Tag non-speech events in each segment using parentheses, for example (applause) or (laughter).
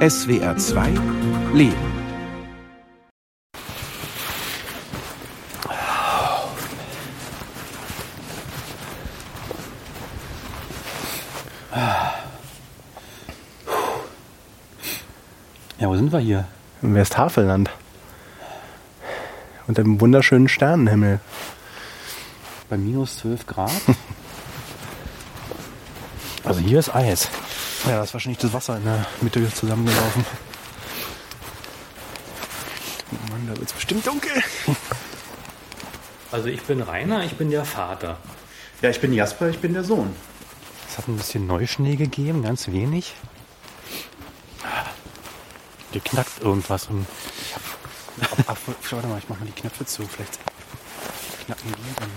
SWR 2 Leben. Ja, wo sind wir hier? Im Westhavelland. Unter dem wunderschönen Sternenhimmel. Bei minus 12 Grad? (laughs) also hier ist Eis. Ja, da ist wahrscheinlich das Wasser in der Mitte zusammengelaufen. Oh Mann, da wird es bestimmt dunkel. Also ich bin Rainer, ich bin der Vater. Ja, ich bin Jasper, ich bin der Sohn. Es hat ein bisschen Neuschnee gegeben, ganz wenig. Hier knackt irgendwas. Im Ab, ab, warte mal, ich mach mal die Knöpfe zu. Vielleicht knacken die dann.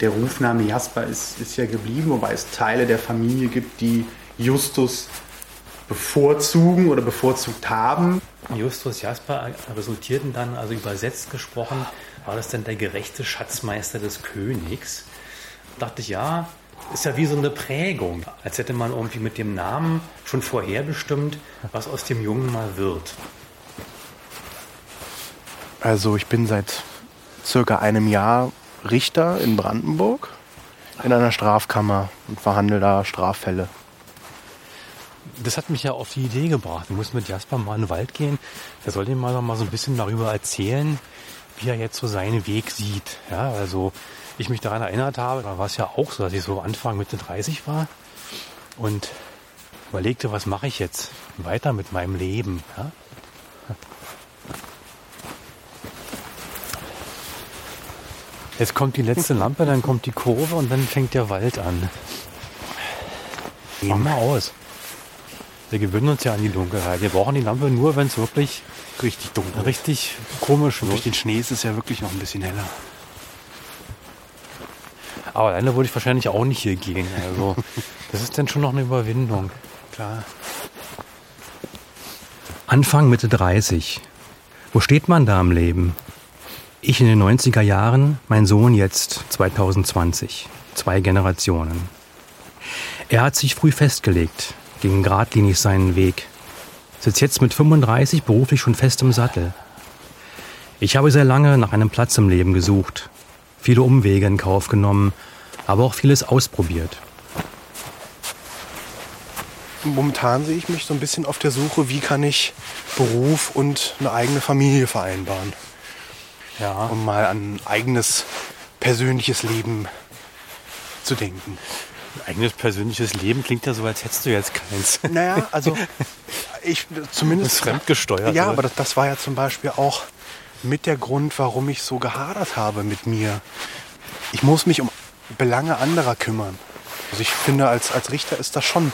Der Rufname Jasper ist, ist ja geblieben, wobei es Teile der Familie gibt, die Justus bevorzugen oder bevorzugt haben. Justus Jasper resultierten dann, also übersetzt gesprochen, war das dann der gerechte Schatzmeister des Königs. Da dachte ich, ja, ist ja wie so eine Prägung, als hätte man irgendwie mit dem Namen schon vorherbestimmt, was aus dem Jungen mal wird. Also ich bin seit circa einem Jahr Richter in Brandenburg in einer Strafkammer und verhandle da Straffälle. Das hat mich ja auf die Idee gebracht. Ich muss mit Jasper mal in den Wald gehen. Er soll ihm mal, mal so ein bisschen darüber erzählen, wie er jetzt so seinen Weg sieht. Ja, also ich mich daran erinnert habe, da war es ja auch so, dass ich so Anfang Mitte 30 war und überlegte, was mache ich jetzt weiter mit meinem Leben. Ja? Jetzt kommt die letzte Lampe, dann kommt die Kurve und dann fängt der Wald an. Mach mal aus. Wir gewöhnen uns ja an die Dunkelheit. Wir brauchen die Lampe nur, wenn es wirklich Richtig dunkel. richtig komisch Durch wird. den Schnee ist es ja wirklich noch ein bisschen heller. Aber alleine würde ich wahrscheinlich auch nicht hier gehen. Also (laughs) das ist dann schon noch eine Überwindung. Klar. Anfang Mitte 30. Wo steht man da im Leben? Ich in den 90er Jahren, mein Sohn jetzt 2020. Zwei Generationen. Er hat sich früh festgelegt, ging geradlinig seinen Weg. Sitzt jetzt mit 35 beruflich schon fest im Sattel. Ich habe sehr lange nach einem Platz im Leben gesucht, viele Umwege in Kauf genommen, aber auch vieles ausprobiert. Momentan sehe ich mich so ein bisschen auf der Suche, wie kann ich Beruf und eine eigene Familie vereinbaren. Ja. Um mal an ein eigenes persönliches Leben zu denken. Eigenes persönliches Leben klingt ja so, als hättest du jetzt keins. Naja, also (laughs) ich zumindest. fremdgesteuert, Ja, oder? aber das, das war ja zum Beispiel auch mit der Grund, warum ich so gehadert habe mit mir. Ich muss mich um Belange anderer kümmern. Also ich finde, als, als Richter ist das schon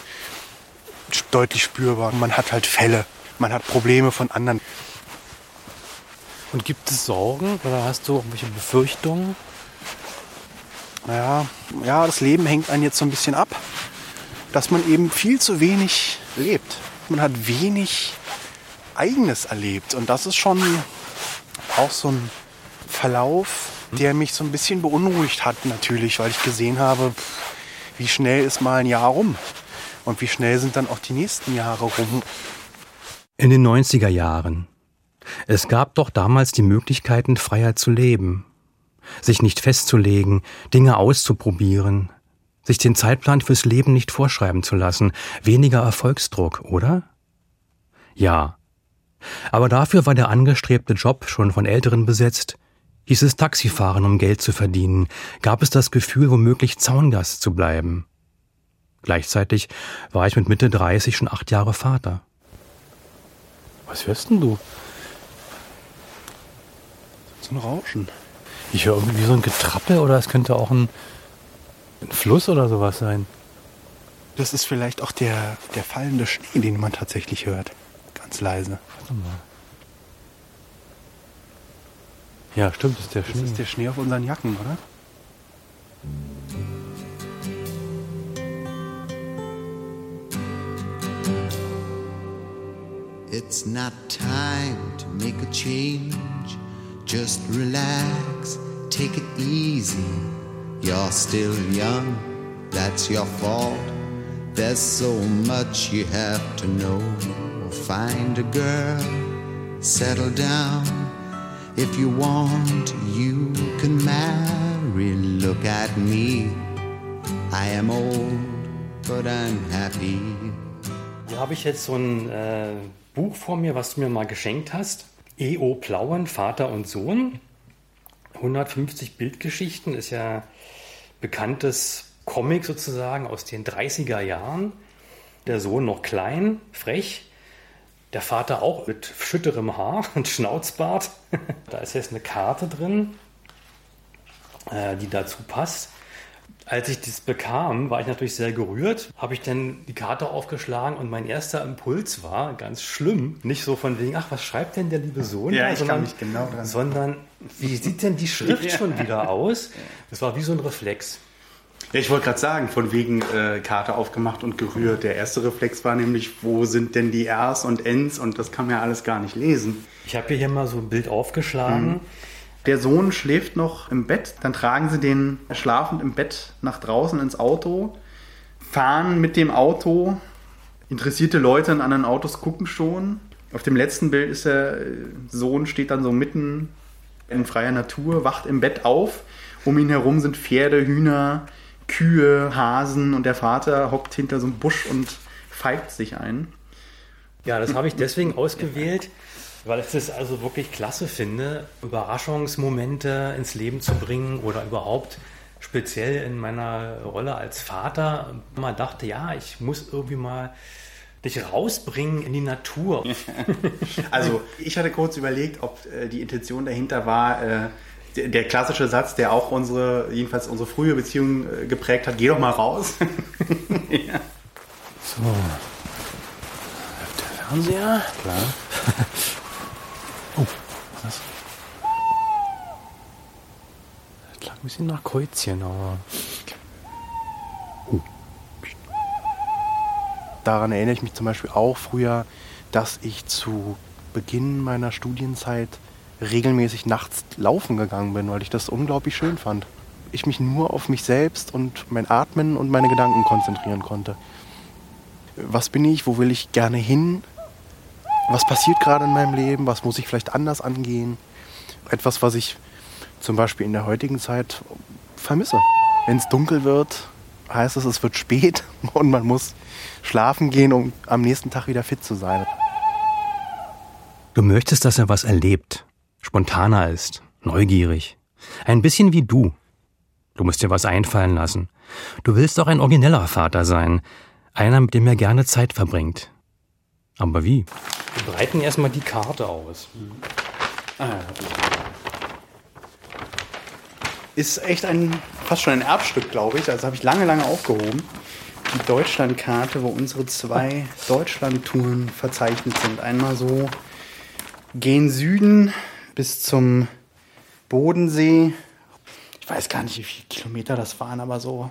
deutlich spürbar. Man hat halt Fälle, man hat Probleme von anderen. Und gibt es Sorgen oder hast du irgendwelche Befürchtungen? Naja, ja, das Leben hängt einen jetzt so ein bisschen ab, dass man eben viel zu wenig lebt. Man hat wenig Eigenes erlebt. Und das ist schon auch so ein Verlauf, der mich so ein bisschen beunruhigt hat natürlich, weil ich gesehen habe, wie schnell ist mal ein Jahr rum. Und wie schnell sind dann auch die nächsten Jahre rum. In den 90er Jahren. Es gab doch damals die Möglichkeiten, freier zu leben. Sich nicht festzulegen, Dinge auszuprobieren, sich den Zeitplan fürs Leben nicht vorschreiben zu lassen, weniger Erfolgsdruck, oder? Ja. Aber dafür war der angestrebte Job schon von Älteren besetzt. Hieß es Taxifahren, um Geld zu verdienen, gab es das Gefühl, womöglich Zaungast zu bleiben. Gleichzeitig war ich mit Mitte 30 schon acht Jahre Vater. Was hörst denn du? So ein Rauschen. Ich höre irgendwie so ein Getrappel oder es könnte auch ein, ein Fluss oder sowas sein. Das ist vielleicht auch der, der fallende Schnee, den man tatsächlich hört. Ganz leise. Warte mal. Ja, stimmt, das ist der Das Schnee. ist der Schnee auf unseren Jacken, oder? It's not time to make a change. Just relax, take it easy. You're still young, that's your fault. There's so much you have to know. Find a girl, settle down. If you want, you can marry. Look at me. I am old, but I'm happy. Hier habe ich jetzt so ein äh, Buch vor mir, was du mir mal geschenkt hast. E.O. Plauen, Vater und Sohn. 150 Bildgeschichten ist ja bekanntes Comic sozusagen aus den 30er Jahren. Der Sohn noch klein, frech. Der Vater auch mit schütterem Haar (laughs) und Schnauzbart. (laughs) da ist jetzt eine Karte drin, äh, die dazu passt. Als ich das bekam, war ich natürlich sehr gerührt. Habe ich dann die Karte aufgeschlagen und mein erster Impuls war ganz schlimm. Nicht so von wegen, ach, was schreibt denn der liebe Sohn? Ja, da, ich kann mich genau dran- Sondern, wie sieht denn die Schrift (laughs) schon wieder aus? Das war wie so ein Reflex. Ja, ich wollte gerade sagen, von wegen äh, Karte aufgemacht und gerührt. Der erste Reflex war nämlich, wo sind denn die Rs und Ns und das kann man ja alles gar nicht lesen. Ich habe hier mal so ein Bild aufgeschlagen. Der Sohn schläft noch im Bett, dann tragen sie den schlafend im Bett nach draußen ins Auto, fahren mit dem Auto. Interessierte Leute in anderen Autos gucken schon. Auf dem letzten Bild ist der äh, Sohn, steht dann so mitten in freier Natur, wacht im Bett auf. Um ihn herum sind Pferde, Hühner, Kühe, Hasen und der Vater hockt hinter so einem Busch und pfeift sich ein. Ja, das habe ich deswegen ausgewählt, weil ich das also wirklich klasse finde, Überraschungsmomente ins Leben zu bringen oder überhaupt speziell in meiner Rolle als Vater mal dachte, ja, ich muss irgendwie mal dich rausbringen in die Natur. (laughs) Also ich hatte kurz überlegt, ob äh, die Intention dahinter war, äh, der, der klassische Satz, der auch unsere, jedenfalls unsere frühe Beziehung äh, geprägt hat, geh doch mal raus. (laughs) ja. So. Der Fernseher. Klar. (laughs) was? Das klang ein bisschen nach Kreuzchen, aber. Daran erinnere ich mich zum Beispiel auch früher, dass ich zu Beginn meiner Studienzeit regelmäßig nachts laufen gegangen bin, weil ich das unglaublich schön fand. Ich mich nur auf mich selbst und mein Atmen und meine Gedanken konzentrieren konnte was bin ich, wo will ich gerne hin, was passiert gerade in meinem Leben, was muss ich vielleicht anders angehen. Etwas, was ich zum Beispiel in der heutigen Zeit vermisse. Wenn es dunkel wird, heißt es, es wird spät (laughs) und man muss schlafen gehen, um am nächsten Tag wieder fit zu sein. Du möchtest, dass er was erlebt, spontaner ist, neugierig. Ein bisschen wie du. Du musst dir was einfallen lassen. Du willst auch ein origineller Vater sein. Einer, mit dem er gerne Zeit verbringt. Aber wie? Wir breiten erstmal die Karte aus. Ist echt ein, fast schon ein Erbstück, glaube ich. Also habe ich lange, lange aufgehoben. Die Deutschlandkarte, wo unsere zwei Deutschlandtouren verzeichnet sind. Einmal so gen Süden bis zum Bodensee. Ich weiß gar nicht, wie viele Kilometer das waren, aber so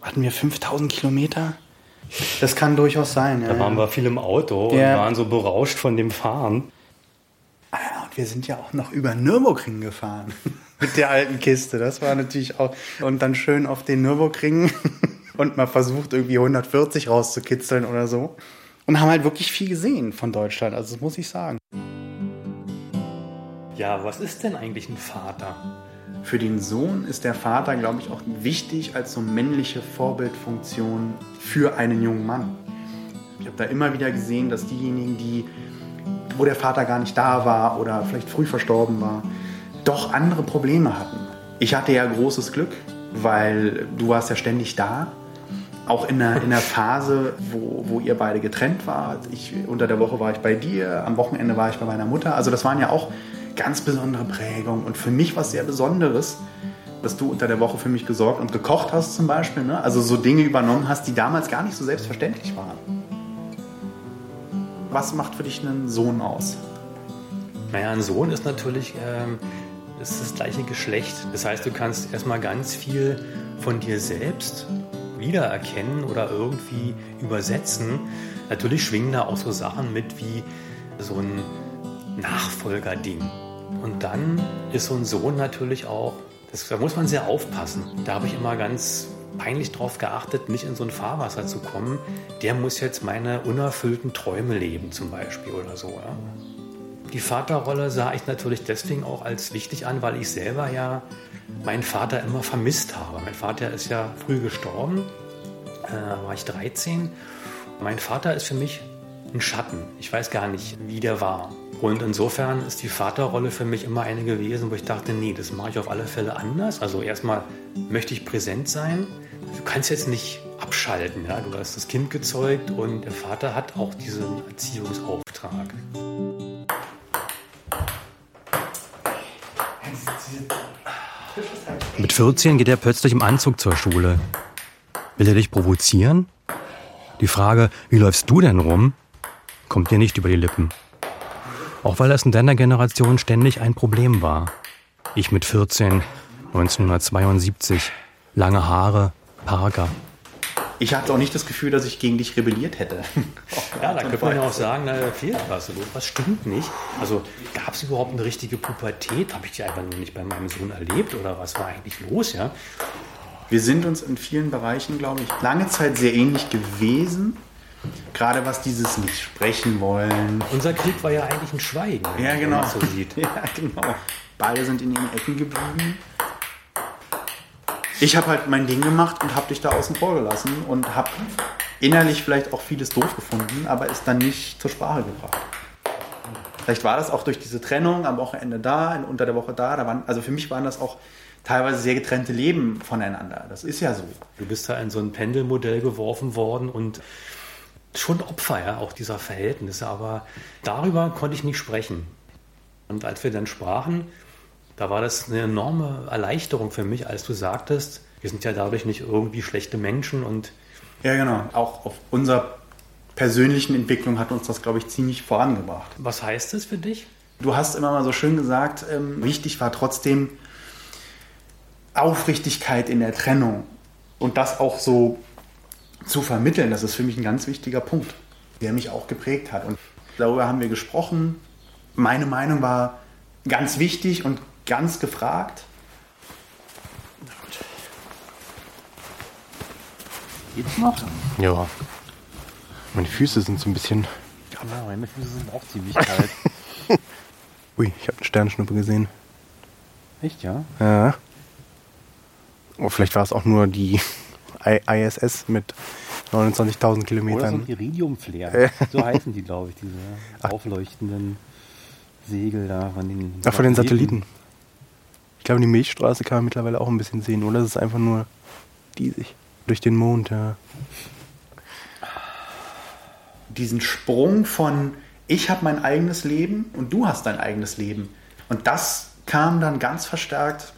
hatten wir 5000 Kilometer. Das kann durchaus sein. Ja, Da waren wir viel im Auto und Ja. waren so berauscht von dem Fahren. Ah und wir sind ja auch noch über Nürburgring gefahren. (laughs) Mit der alten Kiste. Das war natürlich auch. Und dann schön auf den Nürburgring (laughs) und mal versucht, irgendwie 140 rauszukitzeln oder so. Und haben halt wirklich viel gesehen von Deutschland. Also, das muss ich sagen. Ja, was ist denn eigentlich ein Vater? Für den Sohn ist der Vater, glaube ich, auch wichtig als so männliche Vorbildfunktion für einen jungen Mann. Ich habe da immer wieder gesehen, dass diejenigen, die, wo der Vater gar nicht da war oder vielleicht früh verstorben war, doch andere Probleme hatten. Ich hatte ja großes Glück, weil du warst ja ständig da. Auch in einer, in einer Phase, wo, wo ihr beide getrennt wart. Ich, unter der Woche war ich bei dir, am Wochenende war ich bei meiner Mutter. Also das waren ja auch ganz besondere Prägungen. Und für mich was sehr Besonderes, dass du unter der Woche für mich gesorgt und gekocht hast zum Beispiel. Ne? Also so Dinge übernommen hast, die damals gar nicht so selbstverständlich waren. Was macht für dich einen Sohn aus? Naja, ein Sohn ist natürlich ähm, ist das gleiche Geschlecht. Das heißt, du kannst erstmal ganz viel von dir selbst wiedererkennen oder irgendwie übersetzen. Natürlich schwingen da auch so Sachen mit wie so ein Nachfolgerding. Und dann ist so ein Sohn natürlich auch Das, da muss man sehr aufpassen. Da habe ich immer ganz peinlich darauf geachtet, nicht in so ein Fahrwasser zu kommen. Der muss jetzt meine unerfüllten Träume leben, zum Beispiel oder so. Ja. Die Vaterrolle sah ich natürlich deswegen auch als wichtig an, weil ich selber ja meinen Vater immer vermisst habe. Mein Vater ist ja früh gestorben, äh, war ich 13. Mein Vater ist für mich ein Schatten. Ich weiß gar nicht, wie der war. Und insofern ist die Vaterrolle für mich immer eine gewesen, wo ich dachte, nee, das mache ich auf alle Fälle anders. Also erstmal möchte ich präsent sein. Du kannst jetzt nicht abschalten. Ja? Du hast das Kind gezeugt und der Vater hat auch diesen Erziehungsauftrag. Mit 14 geht er plötzlich im Anzug zur Schule. Will er dich provozieren? Die Frage, wie läufst du denn rum, kommt dir nicht über die Lippen. Auch weil das in deiner Generation ständig ein Problem war. Ich mit 14, 1972, lange Haare, Parker. Ich hatte auch nicht das Gefühl, dass ich gegen dich rebelliert hätte. (laughs) ja, da könnte man ja auch sagen, da fehlt was. Was stimmt nicht? Also gab es überhaupt eine richtige Pubertät? Habe ich die einfach nur nicht bei meinem Sohn erlebt oder was war eigentlich los? Ja? Wir sind uns in vielen Bereichen, glaube ich, lange Zeit sehr ähnlich gewesen. Gerade was dieses nicht sprechen wollen. Unser Krieg war ja eigentlich ein Schweigen, ja, genau. man so sieht. (laughs) Ja, genau. Beide sind in ihren Ecken geblieben. Ich habe halt mein Ding gemacht und habe dich da außen vor gelassen und habe innerlich vielleicht auch vieles doof gefunden, aber ist dann nicht zur Sprache gebracht. Vielleicht war das auch durch diese Trennung am Wochenende da, unter der Woche da. da waren, also für mich waren das auch teilweise sehr getrennte Leben voneinander. Das ist ja so. Du bist da in so ein Pendelmodell geworfen worden und schon Opfer ja, auch dieser Verhältnisse, aber darüber konnte ich nicht sprechen. Und als wir dann sprachen, da war das eine enorme Erleichterung für mich, als du sagtest, wir sind ja dadurch nicht irgendwie schlechte Menschen und ja genau, auch auf unserer persönlichen Entwicklung hat uns das, glaube ich, ziemlich vorangebracht. Was heißt das für dich? Du hast immer mal so schön gesagt, ähm, wichtig war trotzdem Aufrichtigkeit in der Trennung und das auch so zu vermitteln, das ist für mich ein ganz wichtiger Punkt, der mich auch geprägt hat. Und darüber haben wir gesprochen. Meine Meinung war ganz wichtig und ganz gefragt. Na gut. Geht's noch? Ja. Meine Füße sind so ein bisschen. Ja, meine Füße sind auch ziemlich kalt. (laughs) Ui, ich habe eine Sternschnuppe gesehen. Echt, ja? Ja. Oh, vielleicht war es auch nur die ISS mit 29.000 Kilometern. Oder so ein Iridium-Flare. so heißen die, glaube ich, diese Ach. aufleuchtenden Segel da von den. Ach, von den Satelliten. Ich glaube, die Milchstraße kann man mittlerweile auch ein bisschen sehen, oder? Das ist einfach nur diesig. Durch den Mond, ja. Diesen Sprung von ich habe mein eigenes Leben und du hast dein eigenes Leben. Und das kam dann ganz verstärkt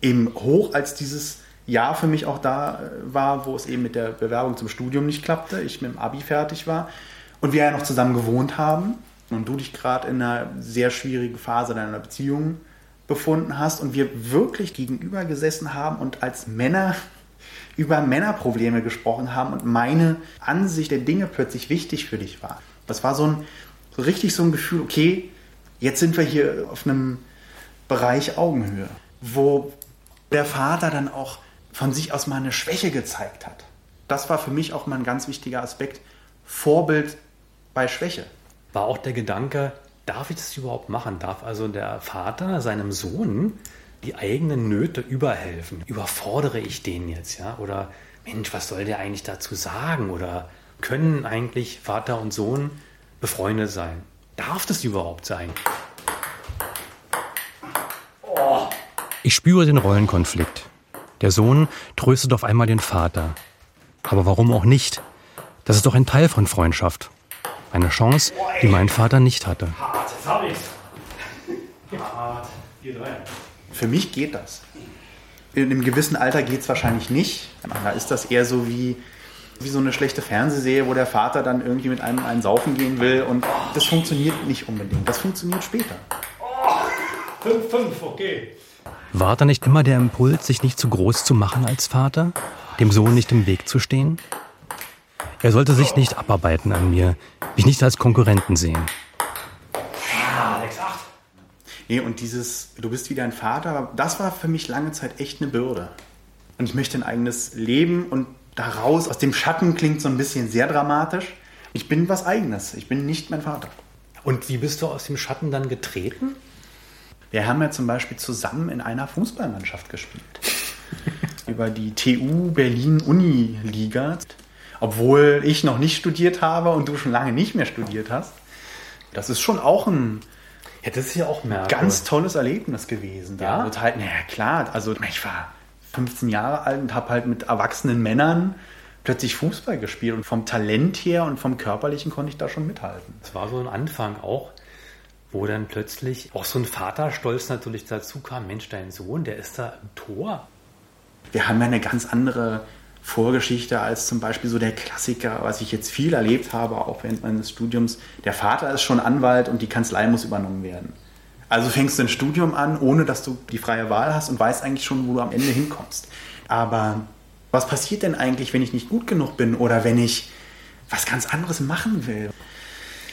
eben hoch, als dieses Jahr für mich auch da äh, war, wo es eben mit der Bewerbung zum Studium nicht klappte, ich mit dem Abi fertig war und wir ja noch zusammen gewohnt haben und du dich gerade in einer sehr schwierigen Phase deiner Beziehung befunden hast und wir wirklich gegenüber gesessen haben und als Männer (laughs) über Männerprobleme gesprochen haben und meine Ansicht der Dinge plötzlich wichtig für dich war. Das war so ein so richtig so ein Gefühl, okay, jetzt sind wir hier auf einem Bereich Augenhöhe, wo der Vater dann auch von sich aus mal eine Schwäche gezeigt hat. Das war für mich auch mal ein ganz wichtiger Aspekt. Vorbild bei Schwäche. War auch der Gedanke, darf ich das überhaupt machen? Darf also der Vater seinem Sohn die eigenen Nöte überhelfen? Überfordere ich den jetzt, ja? Oder Mensch, was soll der eigentlich dazu sagen? Oder können eigentlich Vater und Sohn befreundet sein? Darf das überhaupt sein? Ich spüre den Rollenkonflikt. Der Sohn tröstet auf einmal den Vater. Aber warum auch nicht? Das ist doch ein Teil von Freundschaft. Eine Chance, die mein Vater nicht hatte. Hart, jetzt hab ich's. Hart. Für mich geht das. In einem gewissen Alter geht es wahrscheinlich nicht. Da ist das eher so wie, wie so eine schlechte Fernsehserie, wo der Vater dann irgendwie mit einem einen saufen gehen will. Und das funktioniert nicht unbedingt. Das funktioniert später. 5, 5, okay. War da nicht immer der Impuls, sich nicht zu groß zu machen als Vater, dem Sohn nicht im Weg zu stehen? Er sollte sich nicht abarbeiten an mir, mich nicht als Konkurrenten sehen. Nee, und dieses, du bist wie dein Vater, das war für mich lange Zeit echt eine Bürde. Und ich möchte ein eigenes Leben und daraus, aus dem Schatten klingt so ein bisschen sehr dramatisch. Ich bin was Eigenes. Ich bin nicht mein Vater. Und wie bist du aus dem Schatten dann getreten? Wir haben ja zum Beispiel zusammen in einer Fußballmannschaft gespielt. (laughs) Über die TU Berlin Uni Liga. Obwohl ich noch nicht studiert habe und du schon lange nicht mehr studiert hast. Das ist schon auch ein ja, das ist ja auch merkwürdig. ganz tolles Erlebnis gewesen. Da Ja? wird halt, naja, klar, also ich war 15 Jahre alt und habe halt mit erwachsenen Männern plötzlich Fußball gespielt und vom Talent her und vom körperlichen konnte ich da schon mithalten. Das war so ein Anfang auch, wo dann plötzlich auch so ein Vaterstolz natürlich dazu kam. Mensch, dein Sohn, der ist da im Tor. Wir haben ja eine ganz andere Vorgeschichte als zum Beispiel so der Klassiker, was ich jetzt viel erlebt habe, auch während meines Studiums. Der Vater ist schon Anwalt und die Kanzlei muss übernommen werden. Also fängst du ein Studium an, ohne dass du die freie Wahl hast und weißt eigentlich schon, wo du am Ende hinkommst. Aber was passiert denn eigentlich, wenn ich nicht gut genug bin oder wenn ich was ganz anderes machen will?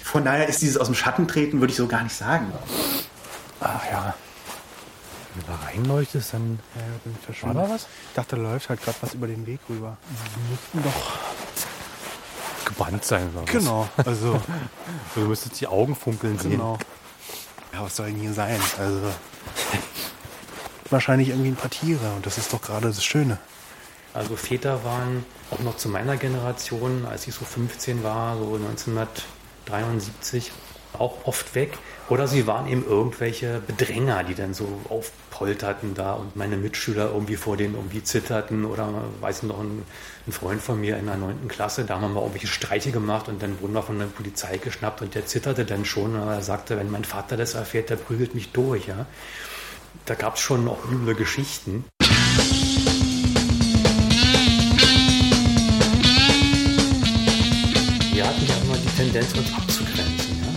Von daher ist dieses aus dem Schatten treten, würde ich so gar nicht sagen. Ach ja. Wenn du da reinleuchtest, dann Ja, bin ich war verschwunden. da was? Ich dachte, da läuft halt gerade was über den Weg rüber. Die müssten doch gebannt sein, oder was? Genau, (laughs) also Du müsstest die Augen funkeln sehen. genau. Ja, was soll denn hier sein? Also wahrscheinlich irgendwie ein paar Tiere und das ist doch gerade das Schöne. Also Väter waren auch noch zu meiner Generation, als ich so 15 war, so 1973, auch oft weg. Oder sie waren eben irgendwelche Bedränger, die dann so aufpolterten da und meine Mitschüler irgendwie vor denen irgendwie zitterten. Oder weiß noch, ein, ein Freund von mir in der 9. Klasse, da haben wir mal irgendwelche Streiche gemacht und dann wurden wir von der Polizei geschnappt und der zitterte dann schon. Und er sagte, wenn mein Vater das erfährt, der prügelt mich durch. Ja. Da gab es schon auch üble Geschichten. Tendenz, uns abzugrenzen. Ja?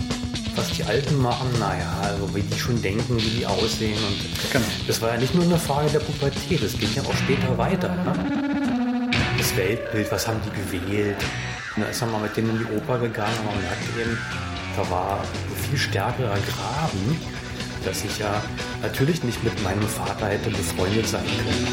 Was die Alten machen, naja, also wie die schon denken, wie die aussehen. Und Genau. Das war ja nicht nur eine Frage der Pubertät, das ging ja auch später weiter. Ne? Das Weltbild, was haben die gewählt? Und da ist man mal mit denen in die Oper gegangen und man merkte eben, da war ein viel stärkerer Graben, dass ich ja natürlich nicht mit meinem Vater hätte befreundet sein können.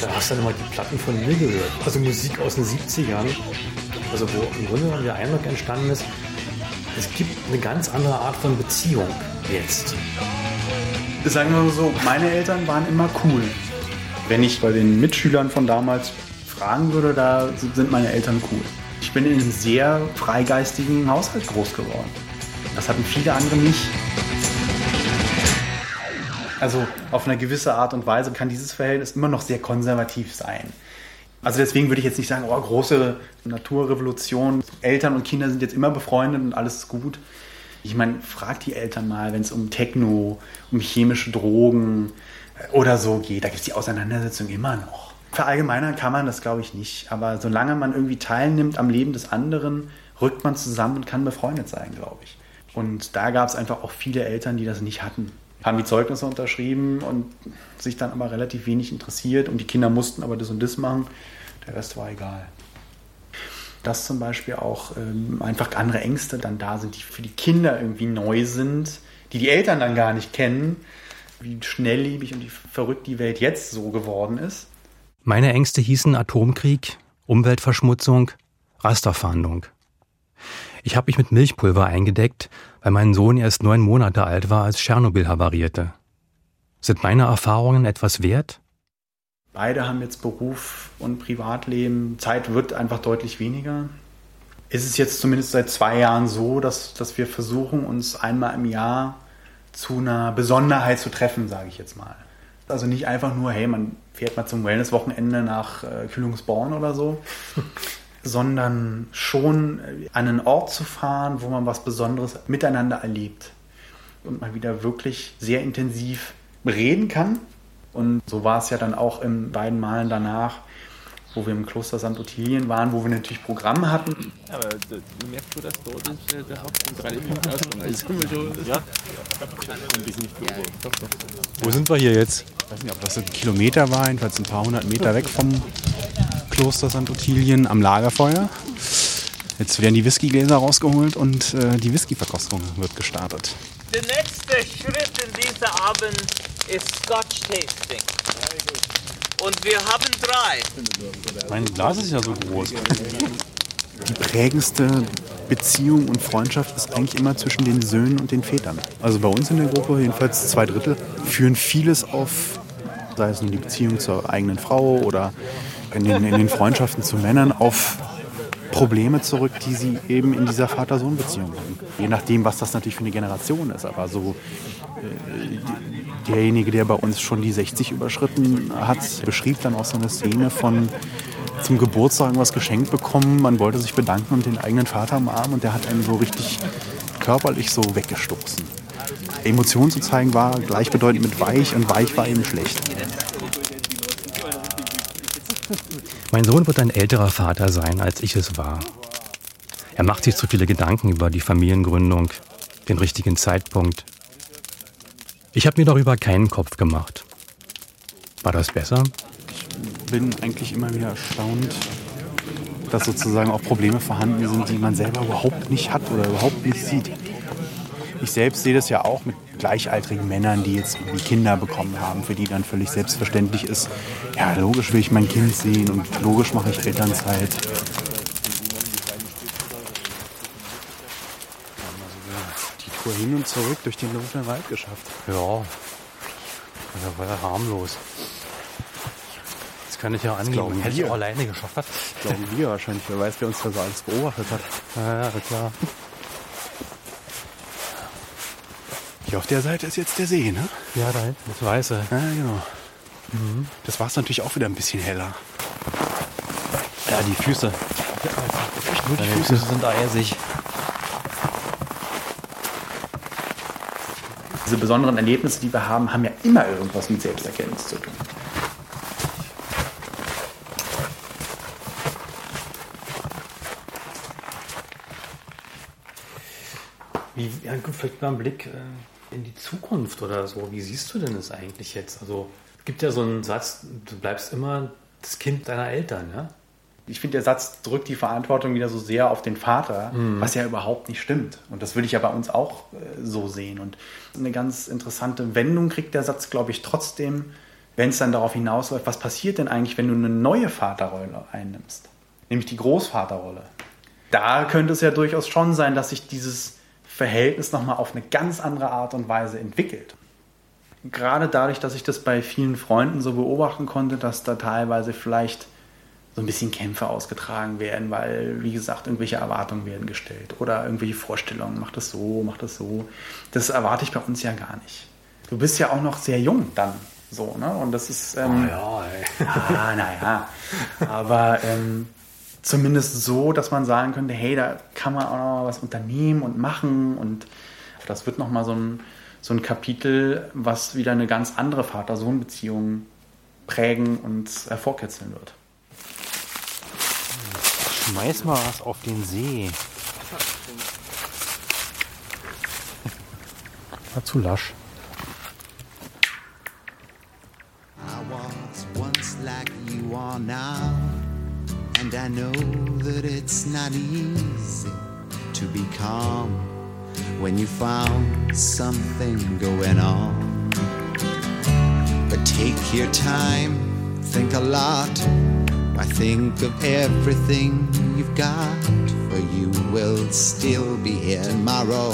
Da hast du dann mal die Platten von mir gehört. Also Musik aus den 70ern. Also wo im Grunde genommen der Eindruck entstanden ist, es gibt eine ganz andere Art von Beziehung jetzt. Sagen wir mal so, meine Eltern waren immer cool. Wenn ich bei den Mitschülern von damals fragen würde, da sind meine Eltern cool. Ich bin in einem sehr freigeistigen Haushalt groß geworden. Das hatten viele andere nicht. Also auf eine gewisse Art und Weise kann dieses Verhältnis immer noch sehr konservativ sein. Also deswegen würde ich jetzt nicht sagen, oh, große Naturrevolution, Eltern und Kinder sind jetzt immer befreundet und alles ist gut. Ich meine, frag die Eltern mal, wenn es um Techno, um chemische Drogen äh, oder so geht. Da gibt es die Auseinandersetzung immer noch. Verallgemeinern kann man das, glaube ich, nicht. Aber solange man irgendwie teilnimmt am Leben des anderen, rückt man zusammen und kann befreundet sein, glaube ich. Und da gab es einfach auch viele Eltern, die das nicht hatten. Haben die Zeugnisse unterschrieben und sich dann aber relativ wenig interessiert. Und die Kinder mussten aber das und das machen. Der Rest war egal. Dass zum Beispiel auch ähm, einfach andere Ängste dann da sind, die für die Kinder irgendwie neu sind, die die Eltern dann gar nicht kennen. Wie schnelllebig und wie verrückt die Welt jetzt so geworden ist. Meine Ängste hießen Atomkrieg, Umweltverschmutzung, Rasterfahndung. Ich habe mich mit Milchpulver eingedeckt, weil mein Sohn erst neun Monate alt war, als Tschernobyl havarierte. Sind meine Erfahrungen etwas wert? Beide haben jetzt Beruf und Privatleben. Zeit wird einfach deutlich weniger. Ist es jetzt zumindest seit zwei Jahren so, dass, dass wir versuchen, uns einmal im Jahr zu einer Besonderheit zu treffen, sage ich jetzt mal. Also nicht einfach nur, hey, man fährt mal zum Wellness-Wochenende nach äh, Kühlungsborn oder so, sondern schon an einen Ort zu fahren, wo man was Besonderes miteinander erlebt und mal wieder wirklich sehr intensiv reden kann. Und so war es ja dann auch in beiden Malen danach, wo wir im Kloster St. Ottilien waren, wo wir natürlich Programm hatten. Aber du merkst du, dass dort ist, äh, der Hauptpunkt 3D-Punkt ausgegangen ja? Ein bisschen nicht doch. Wo sind wir hier jetzt? Ich weiß nicht, ob das ein Kilometer war, jedenfalls ein paar hundert Meter weg vom Kloster St. Ottilien am Lagerfeuer. Jetzt werden die Whiskygläser rausgeholt und äh, die Whiskyverkostung wird gestartet. Der nächste Schritt in diesem Abend ist Scotch Tasting. Und wir haben drei. Mein Glas ist ja so groß. Die prägendste Beziehung und Freundschaft ist eigentlich immer zwischen den Söhnen und den Vätern. Also bei uns in der Gruppe, jedenfalls zwei Drittel, führen vieles auf, sei es nun die Beziehung zur eigenen Frau oder in den, in den Freundschaften zu Männern, auf Probleme zurück, die sie eben in dieser Vater-Sohn-Beziehung haben. Je nachdem, was das natürlich für eine Generation ist. Aber so äh, derjenige, der bei uns schon die 60 überschritten hat, beschrieb dann auch so eine Szene von zum Geburtstag irgendwas geschenkt bekommen. Man wollte sich bedanken und den eigenen Vater am Arm und der hat einen so richtig körperlich so weggestoßen. Emotionen zu zeigen war gleichbedeutend mit weich und weich war eben schlecht. Mein Sohn wird ein älterer Vater sein, als ich es war. Er macht sich zu viele Gedanken über die Familiengründung, den richtigen Zeitpunkt. Ich habe mir darüber keinen Kopf gemacht. War das besser? Ich bin eigentlich immer wieder erstaunt, dass sozusagen auch Probleme vorhanden sind, die man selber überhaupt nicht hat oder überhaupt nicht sieht. Ich selbst sehe das ja auch mit gleichaltrigen Männern, die jetzt irgendwie Kinder bekommen haben, für die dann völlig selbstverständlich ist, ja, logisch will ich mein Kind sehen und logisch mache ich Elternzeit. Die Tour hin und zurück durch den dunklen Wald geschafft. Ja, das war ja harmlos. Das kann ich ja angeben. Hätte ich auch alleine geschafft. Hat. Glauben wir wahrscheinlich, wer weiß, wer uns da so alles beobachtet hat. Ja, ja, klar. Hier auf der Seite ist jetzt der See, ne? Ja, da hinten, das Weiße. Ja, genau. Das war es natürlich auch wieder ein bisschen heller. Ja, die Füße. Nur die Füße. Füße sind eisig. Diese besonderen Erlebnisse, die wir haben, haben ja immer irgendwas mit Selbsterkenntnis zu tun. Wie, ja, vielleicht mal einen Blick äh, in die Zukunft oder so. Wie siehst du denn das eigentlich jetzt? Also, es gibt ja so einen Satz, du bleibst immer das Kind deiner Eltern, ja? Ich finde, der Satz drückt die Verantwortung wieder so sehr auf den Vater, was ja überhaupt nicht stimmt. Und das würde ich ja bei uns auch äh, so sehen. Und eine ganz interessante Wendung kriegt der Satz, glaube ich, trotzdem, wenn es dann darauf hinausläuft, was passiert denn eigentlich, wenn du eine neue Vaterrolle einnimmst? Nämlich die Großvaterrolle. Da könnte es ja durchaus schon sein, dass sich dieses Verhältnis nochmal auf eine ganz andere Art und Weise entwickelt. Gerade dadurch, dass ich das bei vielen Freunden so beobachten konnte, dass da teilweise vielleicht so ein bisschen Kämpfe ausgetragen werden, weil, wie gesagt, irgendwelche Erwartungen werden gestellt oder irgendwelche Vorstellungen, mach das so, mach das so. Das erwarte ich bei uns ja gar nicht. Du bist ja auch noch sehr jung dann so, ne? Und das ist. Ähm, ja, ey. ja, naja. Aber ähm, zumindest so, dass man sagen könnte, hey, da kann man auch noch was unternehmen und machen. Und das wird nochmal so ein, so ein Kapitel, was wieder eine ganz andere Vater-Sohn-Beziehung prägen und hervorkitzeln wird. Schmeiß mal was auf den See. War zu lasch. Not easy to be calm when you found something going on. But take your time, think a lot. I think of everything you've got, for you will still be here tomorrow,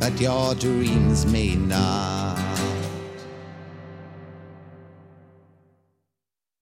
but your dreams may not.